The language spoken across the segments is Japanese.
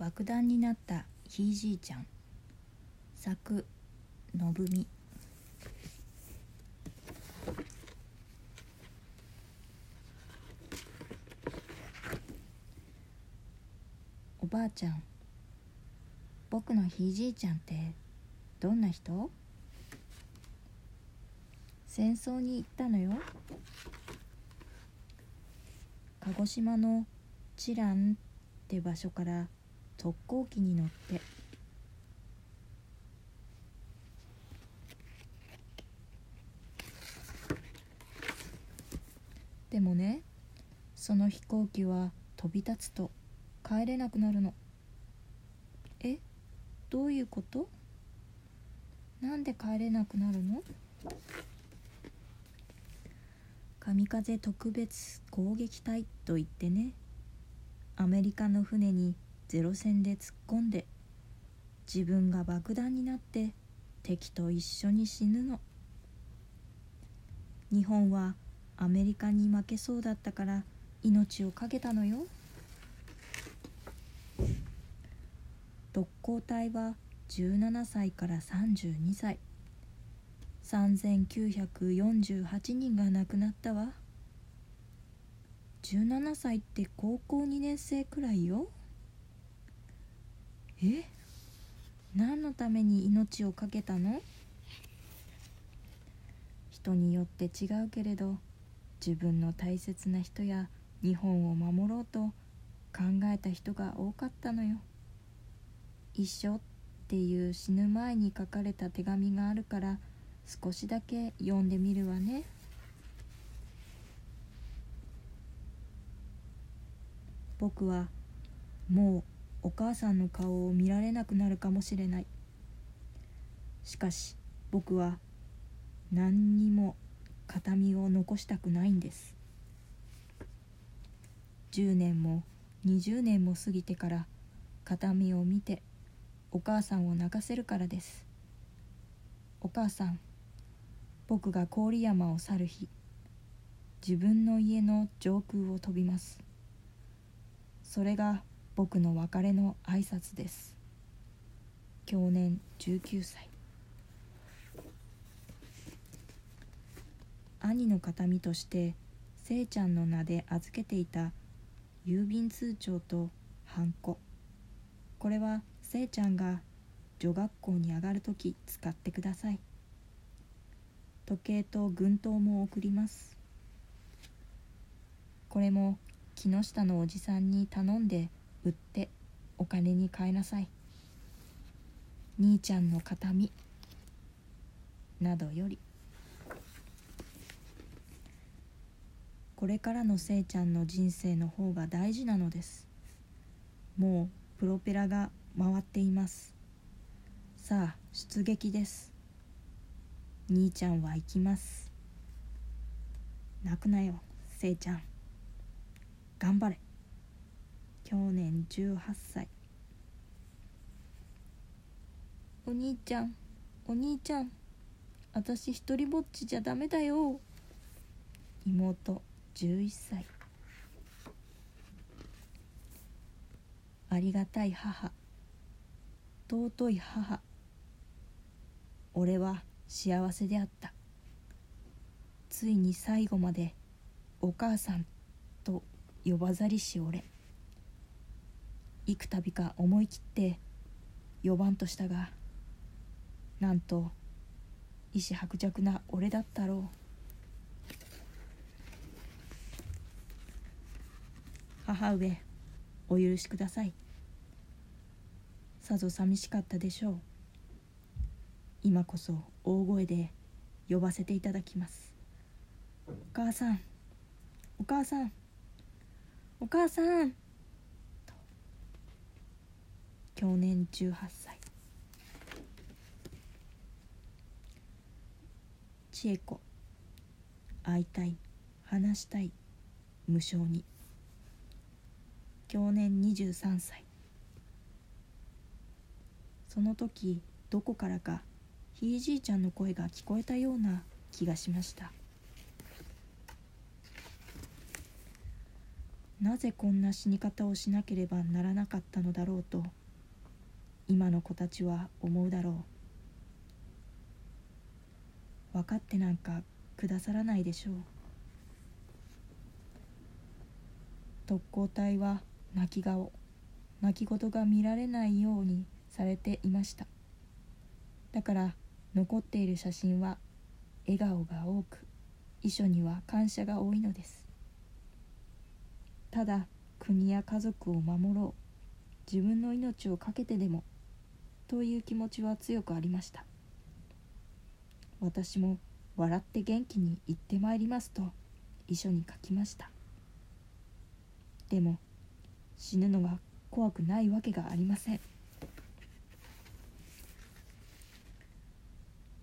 爆弾になったひいじいちゃん。作のぶみ。おばあちゃん僕のひいじいちゃんってどんな人？戦争に行ったのよ。鹿児島のチランって場所から特攻機に乗って。でもねその飛行機は飛び立つと帰れなくなるの。えどういうこと？なんで帰れなくなるの？神風特別攻撃隊と言ってね。アメリカの船にゼロ戦で突っ込んで自分が爆弾になって敵と一緒に死ぬの。日本はアメリカに負けそうだったから命を懸けたのよ。特攻隊は17歳から32歳。3948人が亡くなったわ。17歳って高校2年生くらいよ。え？何のために命を懸けたの？人によって違うけれど自分の大切な人や日本を守ろうと考えた人が多かったのよ。一緒っていう死ぬ前に書かれた手紙があるから少しだけ読んでみるわね。僕はもうお母さんの顔を見られなくなるかもしれない。しかし僕は何にも形見を残したくないんです。10年も20年も過ぎてから形見を見てお母さんを泣かせるからです。お母さん僕が郡山を去る日自分の家の上空を飛びます。それが僕の別れの挨拶です。去年19歳。兄の形見としてせいちゃんの名で預けていた郵便通帳とハンコ。これはせいちゃんが女学校に上がるとき使ってください。時計と軍刀も送ります。これも木下のおじさんに頼んで売ってお金に換えなさい。兄ちゃんの形見。などより。これからのせいちゃんの人生の方が大事なのです。もうプロペラが回っています。さあ出撃です。兄ちゃんは行きます。泣くなよせいちゃん。頑張れ。去年18歳。お兄ちゃんお兄ちゃん私一人ぼっちじゃダメだよ。妹11歳。ありがたい母。尊い母。俺は幸せであった。ついに最後までお母さんと呼ばざりし俺。幾度か思い切って呼ばんとしたがなんと意志薄弱な俺だったろう。母上お許しください。さぞ寂しかったでしょう。今こそ大声で呼ばせていただきます。お母さんお母さんお母さん。去年18歳。千恵子。会いたい。話したい。無償に。去年23歳。その時どこからかひいじいちゃんの声が聞こえたような気がしました。なぜこんな死に方をしなければならなかったのだろうと今の子たちは思うだろう。分かってなんかくださらないでしょう。特攻隊は泣き顔泣き言が見られないようにされていました。だから残っている写真は笑顔が多く遺書には感謝が多いのです。ただ国や家族を守ろう。自分の命を懸けてでもという気持ちは強くありました。私も笑って元気に行ってまいりますと遺書に書きました。でも死ぬのが怖くないわけがありません。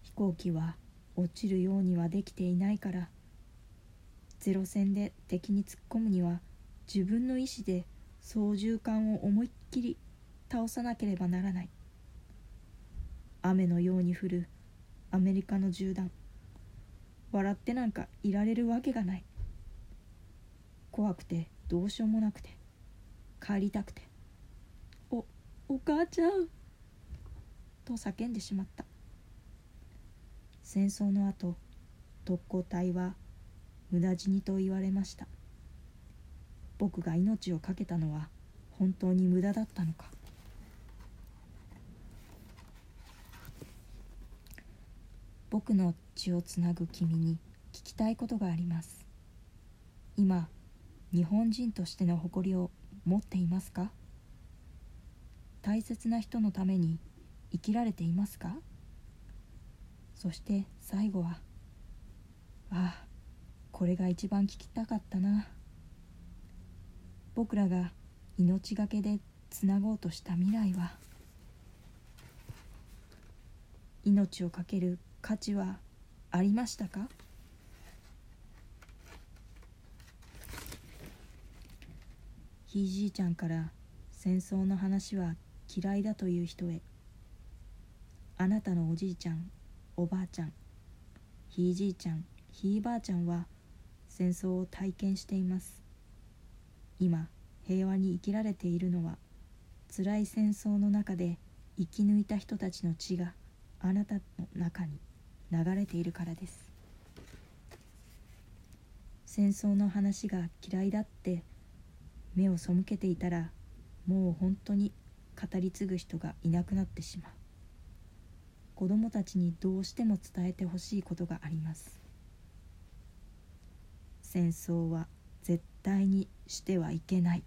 飛行機は落ちるようにはできていないからゼロ戦で敵に突っ込むには自分の意志で操縦桿を思いっきり倒さなければならない。雨のように降る。アメリカの銃弾。笑ってなんかいられるわけがない。怖くてどうしようもなくて。帰りたくて。おお母ちゃん。と叫んでしまった。戦争の後特攻隊は無駄死にと言われました。僕が命を懸けたのは本当に無駄だったのか。僕の血をつなぐ君に聞きたいことがあります。今日本人としての誇りを持っていますか？大切な人のために生きられていますか？そして最後はああこれが一番聞きたかったな。僕らが命がけでつなごうとした未来は命を懸ける価値はありましたか？ひいじいちゃんから戦争の話は嫌いだという人へ。あなたのおじいちゃんおばあちゃん。ひいじいちゃんひいばあちゃんは戦争を体験しています。今平和に生きられているのは辛い戦争の中で生き抜いた人たちの血があなたの中に。流れているからです。戦争の話が嫌いだって目を背けていたらもう本当に語り継ぐ人がいなくなってしまう。子供たちにどうしても伝えてほしいことがあります。戦争は絶対にしてはいけない。